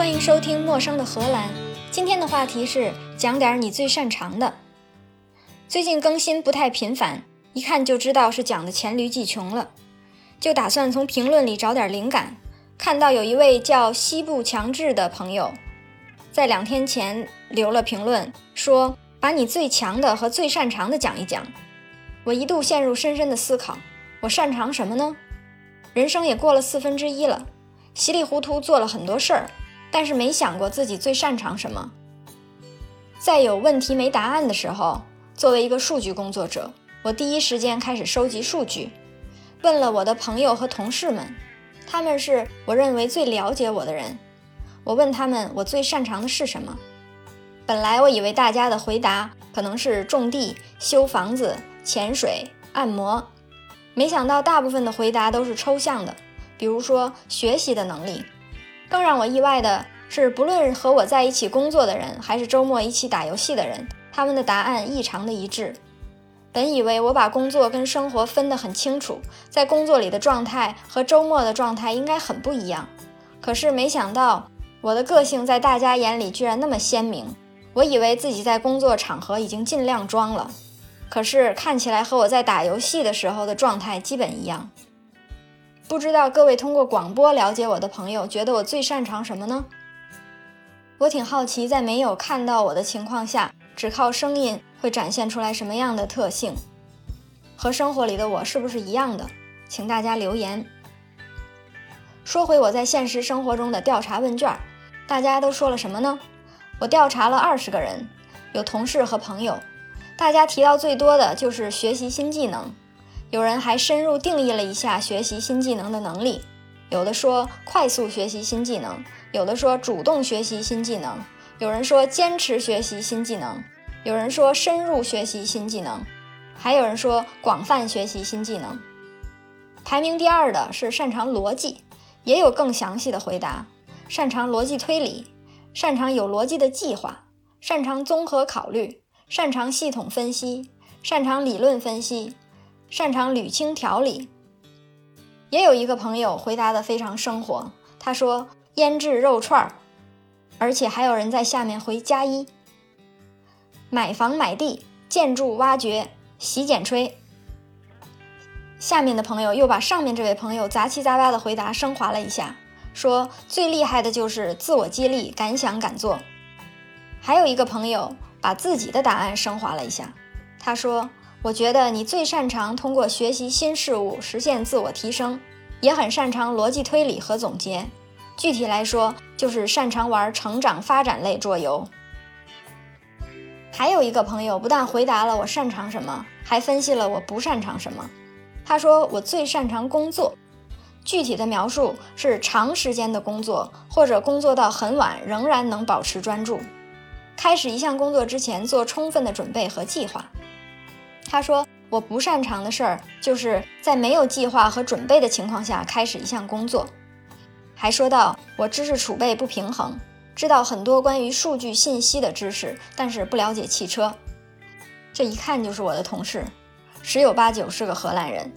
欢迎收听《陌生的荷兰》。今天的话题是讲点你最擅长的。最近更新不太频繁，一看就知道是讲的黔驴技穷了，就打算从评论里找点灵感。看到有一位叫西部强制的朋友，在两天前留了评论，说把你最强的和最擅长的讲一讲。我一度陷入深深的思考：我擅长什么呢？人生也过了四分之一了，稀里糊涂做了很多事儿。但是没想过自己最擅长什么。在有问题没答案的时候，作为一个数据工作者，我第一时间开始收集数据，问了我的朋友和同事们，他们是我认为最了解我的人。我问他们我最擅长的是什么。本来我以为大家的回答可能是种地、修房子、潜水、按摩，没想到大部分的回答都是抽象的，比如说学习的能力。更让我意外的是，不论和我在一起工作的人，还是周末一起打游戏的人，他们的答案异常的一致。本以为我把工作跟生活分得很清楚，在工作里的状态和周末的状态应该很不一样。可是没想到，我的个性在大家眼里居然那么鲜明。我以为自己在工作场合已经尽量装了，可是看起来和我在打游戏的时候的状态基本一样。不知道各位通过广播了解我的朋友，觉得我最擅长什么呢？我挺好奇，在没有看到我的情况下，只靠声音会展现出来什么样的特性？和生活里的我是不是一样的？请大家留言。说回我在现实生活中的调查问卷，大家都说了什么呢？我调查了二十个人，有同事和朋友，大家提到最多的就是学习新技能。有人还深入定义了一下学习新技能的能力，有的说快速学习新技能，有的说主动学习新技能，有人说坚持学习新技能，有人说深入学习新技能，还有人说广泛学习新技能。排名第二的是擅长逻辑，也有更详细的回答：擅长逻辑推理，擅长有逻辑的计划，擅长综合考虑，擅长系统分析，擅长理论分析。擅长捋清条理，也有一个朋友回答的非常生活，他说腌制肉串儿，而且还有人在下面回加一。买房买地、建筑挖掘、洗剪吹。下面的朋友又把上面这位朋友杂七杂八的回答升华了一下，说最厉害的就是自我激励、敢想敢做。还有一个朋友把自己的答案升华了一下，他说。我觉得你最擅长通过学习新事物实现自我提升，也很擅长逻辑推理和总结。具体来说，就是擅长玩成长发展类桌游。还有一个朋友不但回答了我擅长什么，还分析了我不擅长什么。他说我最擅长工作，具体的描述是长时间的工作，或者工作到很晚仍然能保持专注。开始一项工作之前做充分的准备和计划。他说：“我不擅长的事儿，就是在没有计划和准备的情况下开始一项工作。”还说到我知识储备不平衡，知道很多关于数据信息的知识，但是不了解汽车。这一看就是我的同事，十有八九是个荷兰人。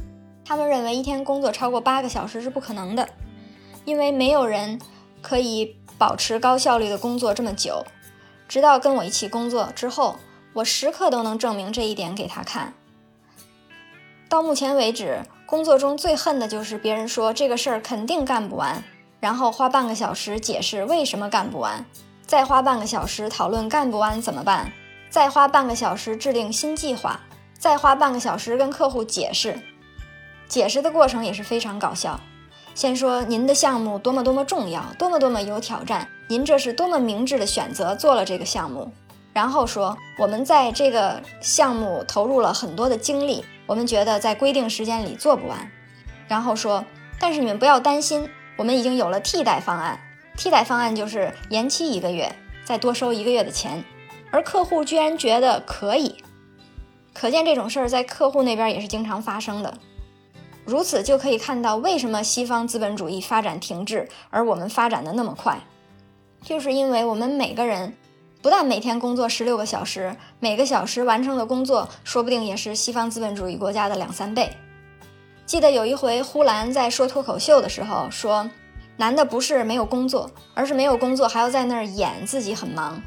他们认为一天工作超过八个小时是不可能的，因为没有人可以保持高效率的工作这么久。直到跟我一起工作之后。我时刻都能证明这一点给他看。到目前为止，工作中最恨的就是别人说这个事儿肯定干不完，然后花半个小时解释为什么干不完，再花半个小时讨论干不完怎么办，再花半个小时制定新计划，再花半个小时跟客户解释。解释的过程也是非常搞笑。先说您的项目多么多么重要，多么多么有挑战，您这是多么明智的选择做了这个项目。然后说，我们在这个项目投入了很多的精力，我们觉得在规定时间里做不完。然后说，但是你们不要担心，我们已经有了替代方案。替代方案就是延期一个月，再多收一个月的钱。而客户居然觉得可以，可见这种事儿在客户那边也是经常发生的。如此就可以看到，为什么西方资本主义发展停滞，而我们发展的那么快，就是因为我们每个人。不但每天工作十六个小时，每个小时完成的工作说不定也是西方资本主义国家的两三倍。记得有一回，呼兰在说脱口秀的时候说：“难的不是没有工作，而是没有工作还要在那儿演自己很忙。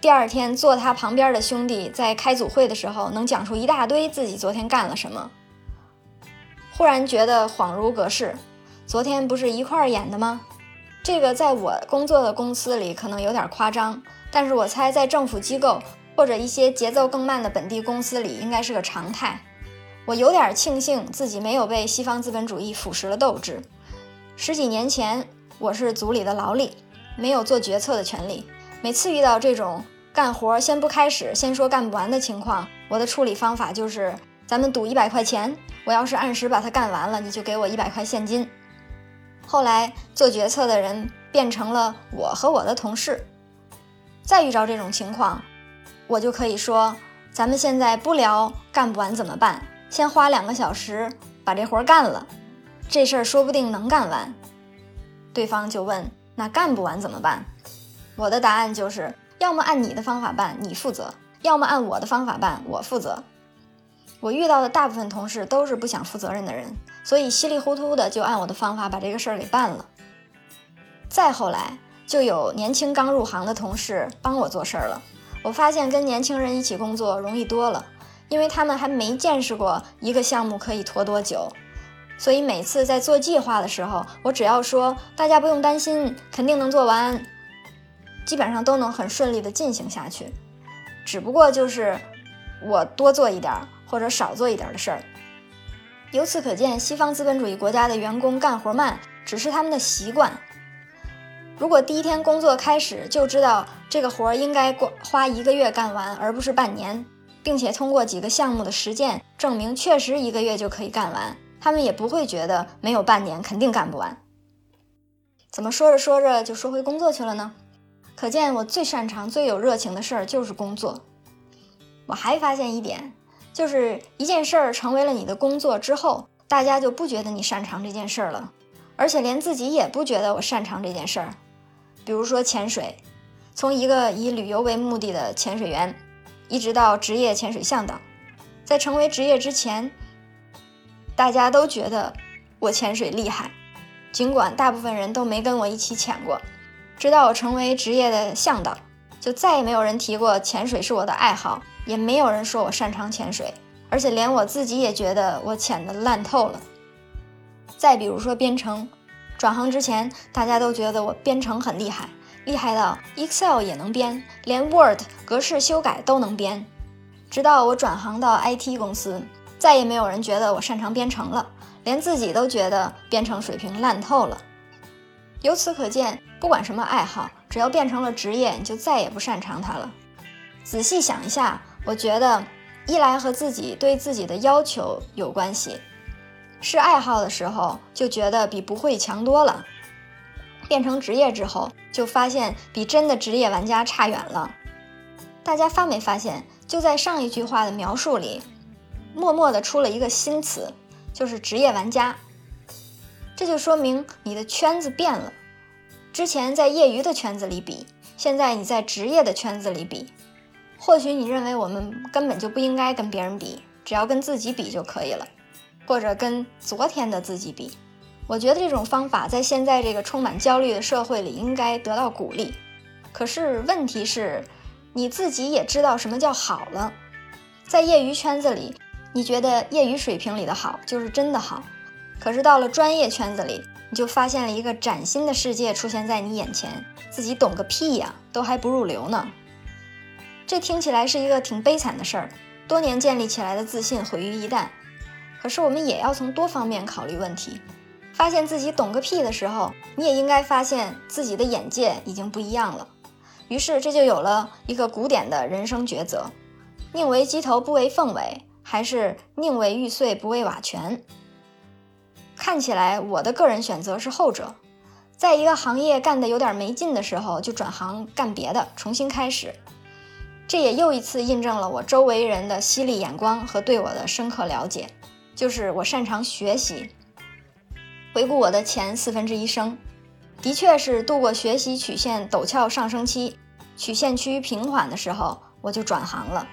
第二天坐他旁边的兄弟在开组会的时候，能讲出一大堆自己昨天干了什么。忽然觉得恍如隔世，昨天不是一块儿演的吗？这个在我工作的公司里可能有点夸张，但是我猜在政府机构或者一些节奏更慢的本地公司里应该是个常态。我有点庆幸自己没有被西方资本主义腐蚀了斗志。十几年前，我是组里的劳力，没有做决策的权利。每次遇到这种干活先不开始，先说干不完的情况，我的处理方法就是：咱们赌一百块钱，我要是按时把它干完了，你就给我一百块现金。后来做决策的人变成了我和我的同事。再遇着这种情况，我就可以说：咱们现在不聊干不完怎么办。先花两个小时把这活干了，这事儿说不定能干完。对方就问：“那干不完怎么办？”我的答案就是：要么按你的方法办，你负责；要么按我的方法办，我负责。我遇到的大部分同事都是不想负责任的人，所以稀里糊涂的就按我的方法把这个事儿给办了。再后来，就有年轻刚入行的同事帮我做事儿了。我发现跟年轻人一起工作容易多了。因为他们还没见识过一个项目可以拖多久，所以每次在做计划的时候，我只要说大家不用担心，肯定能做完，基本上都能很顺利的进行下去。只不过就是我多做一点或者少做一点的事儿。由此可见，西方资本主义国家的员工干活慢只是他们的习惯。如果第一天工作开始就知道这个活儿应该过花一个月干完，而不是半年。并且通过几个项目的实践证明，确实一个月就可以干完，他们也不会觉得没有半年肯定干不完。怎么说着说着就说回工作去了呢？可见我最擅长、最有热情的事儿就是工作。我还发现一点，就是一件事儿成为了你的工作之后，大家就不觉得你擅长这件事儿了，而且连自己也不觉得我擅长这件事儿。比如说潜水，从一个以旅游为目的的潜水员。一直到职业潜水向导，在成为职业之前，大家都觉得我潜水厉害，尽管大部分人都没跟我一起潜过。直到我成为职业的向导，就再也没有人提过潜水是我的爱好，也没有人说我擅长潜水，而且连我自己也觉得我潜的烂透了。再比如说编程，转行之前，大家都觉得我编程很厉害。厉害到 Excel 也能编，连 Word 格式修改都能编。直到我转行到 IT 公司，再也没有人觉得我擅长编程了，连自己都觉得编程水平烂透了。由此可见，不管什么爱好，只要变成了职业，你就再也不擅长它了。仔细想一下，我觉得一来和自己对自己的要求有关系，是爱好的时候就觉得比不会强多了。变成职业之后，就发现比真的职业玩家差远了。大家发没发现，就在上一句话的描述里，默默的出了一个新词，就是职业玩家。这就说明你的圈子变了。之前在业余的圈子里比，现在你在职业的圈子里比。或许你认为我们根本就不应该跟别人比，只要跟自己比就可以了，或者跟昨天的自己比。我觉得这种方法在现在这个充满焦虑的社会里应该得到鼓励。可是问题是，你自己也知道什么叫好了。在业余圈子里，你觉得业余水平里的好就是真的好。可是到了专业圈子里，你就发现了一个崭新的世界出现在你眼前，自己懂个屁呀，都还不入流呢。这听起来是一个挺悲惨的事儿，多年建立起来的自信毁于一旦。可是我们也要从多方面考虑问题。发现自己懂个屁的时候，你也应该发现自己的眼界已经不一样了。于是这就有了一个古典的人生抉择：宁为鸡头不为凤尾，还是宁为玉碎不为瓦全？看起来我的个人选择是后者，在一个行业干得有点没劲的时候，就转行干别的，重新开始。这也又一次印证了我周围人的犀利眼光和对我的深刻了解，就是我擅长学习。回顾我的前四分之一生，的确是度过学习曲线陡峭上升期，曲线趋于平缓的时候，我就转行了。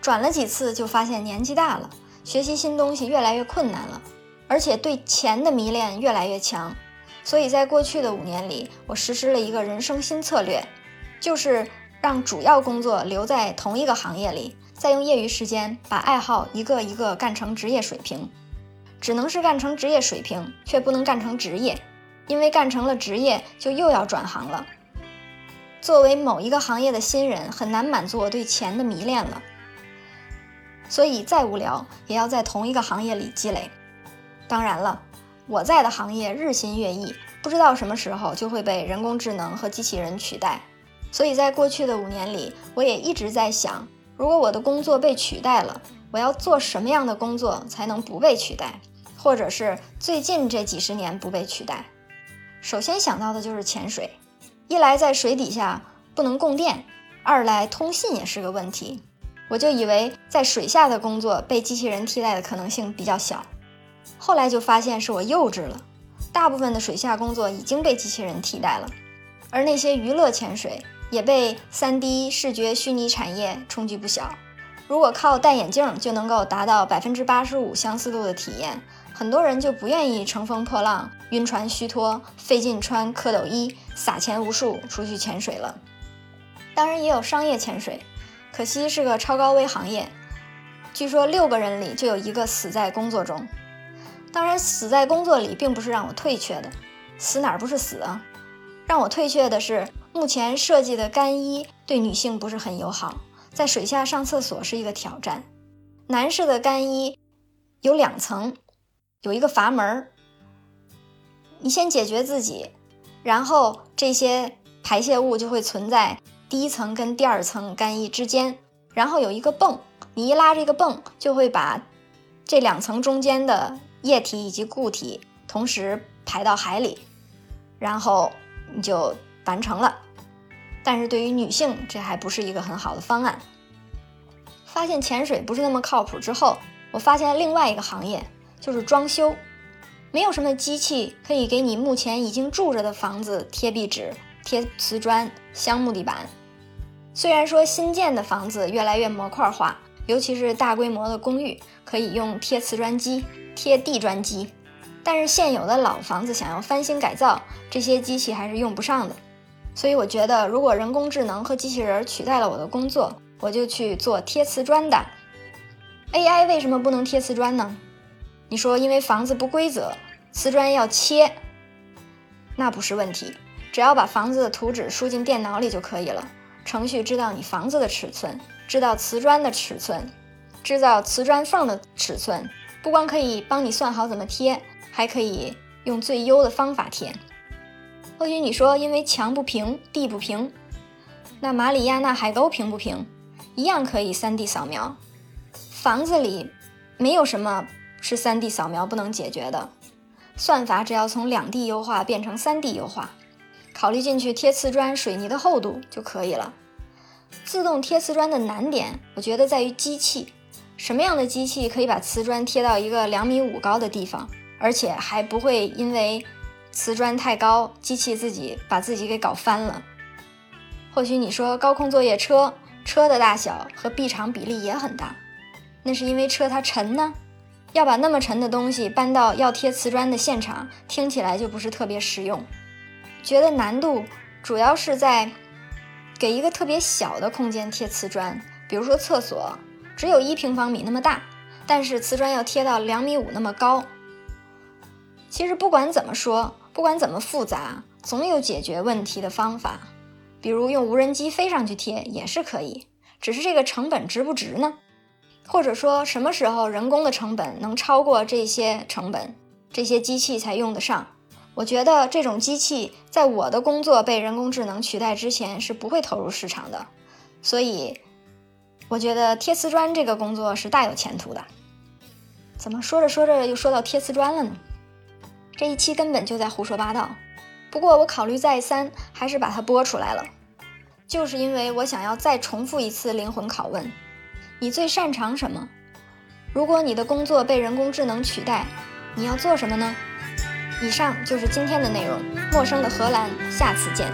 转了几次，就发现年纪大了，学习新东西越来越困难了，而且对钱的迷恋越来越强。所以在过去的五年里，我实施了一个人生新策略，就是让主要工作留在同一个行业里，再用业余时间把爱好一个一个干成职业水平。只能是干成职业水平，却不能干成职业，因为干成了职业就又要转行了。作为某一个行业的新人，很难满足我对钱的迷恋了。所以再无聊，也要在同一个行业里积累。当然了，我在的行业日新月异，不知道什么时候就会被人工智能和机器人取代。所以在过去的五年里，我也一直在想，如果我的工作被取代了，我要做什么样的工作才能不被取代？或者是最近这几十年不被取代，首先想到的就是潜水。一来在水底下不能供电，二来通信也是个问题。我就以为在水下的工作被机器人替代的可能性比较小，后来就发现是我幼稚了。大部分的水下工作已经被机器人替代了，而那些娱乐潜水也被 3D 视觉虚拟产业冲击不小。如果靠戴眼镜就能够达到百分之八十五相似度的体验。很多人就不愿意乘风破浪、晕船虚脱、费劲穿蝌蚪衣、撒钱无数出去潜水了。当然也有商业潜水，可惜是个超高危行业。据说六个人里就有一个死在工作中。当然，死在工作里并不是让我退却的，死哪儿不是死啊？让我退却的是目前设计的干衣对女性不是很友好，在水下上厕所是一个挑战。男士的干衣有两层。有一个阀门儿，你先解决自己，然后这些排泄物就会存在第一层跟第二层干衣之间，然后有一个泵，你一拉这个泵，就会把这两层中间的液体以及固体同时排到海里，然后你就完成了。但是对于女性，这还不是一个很好的方案。发现潜水不是那么靠谱之后，我发现了另外一个行业。就是装修，没有什么机器可以给你目前已经住着的房子贴壁纸、贴瓷砖、镶木地板。虽然说新建的房子越来越模块化，尤其是大规模的公寓可以用贴瓷砖机、贴地砖机，但是现有的老房子想要翻新改造，这些机器还是用不上的。所以我觉得，如果人工智能和机器人取代了我的工作，我就去做贴瓷砖的。AI 为什么不能贴瓷砖呢？你说，因为房子不规则，瓷砖要切，那不是问题，只要把房子的图纸输进电脑里就可以了。程序知道你房子的尺寸，知道瓷砖的尺寸，知道瓷砖缝的尺寸，不光可以帮你算好怎么贴，还可以用最优的方法贴。或许你说，因为墙不平，地不平，那马里亚纳海沟平不平，一样可以 3D 扫描。房子里没有什么。是 3D 扫描不能解决的，算法只要从 2D 优化变成 3D 优化，考虑进去贴瓷砖水泥的厚度就可以了。自动贴瓷砖的难点，我觉得在于机器，什么样的机器可以把瓷砖贴到一个两米五高的地方，而且还不会因为瓷砖太高，机器自己把自己给搞翻了。或许你说高空作业车，车的大小和臂长比例也很大，那是因为车它沉呢。要把那么沉的东西搬到要贴瓷砖的现场，听起来就不是特别实用。觉得难度主要是在给一个特别小的空间贴瓷砖，比如说厕所只有一平方米那么大，但是瓷砖要贴到两米五那么高。其实不管怎么说，不管怎么复杂，总有解决问题的方法。比如用无人机飞上去贴也是可以，只是这个成本值不值呢？或者说什么时候人工的成本能超过这些成本，这些机器才用得上？我觉得这种机器在我的工作被人工智能取代之前是不会投入市场的，所以我觉得贴瓷砖这个工作是大有前途的。怎么说着说着又说到贴瓷砖了呢？这一期根本就在胡说八道。不过我考虑再三，还是把它播出来了，就是因为我想要再重复一次灵魂拷问。你最擅长什么？如果你的工作被人工智能取代，你要做什么呢？以上就是今天的内容。陌生的荷兰，下次见。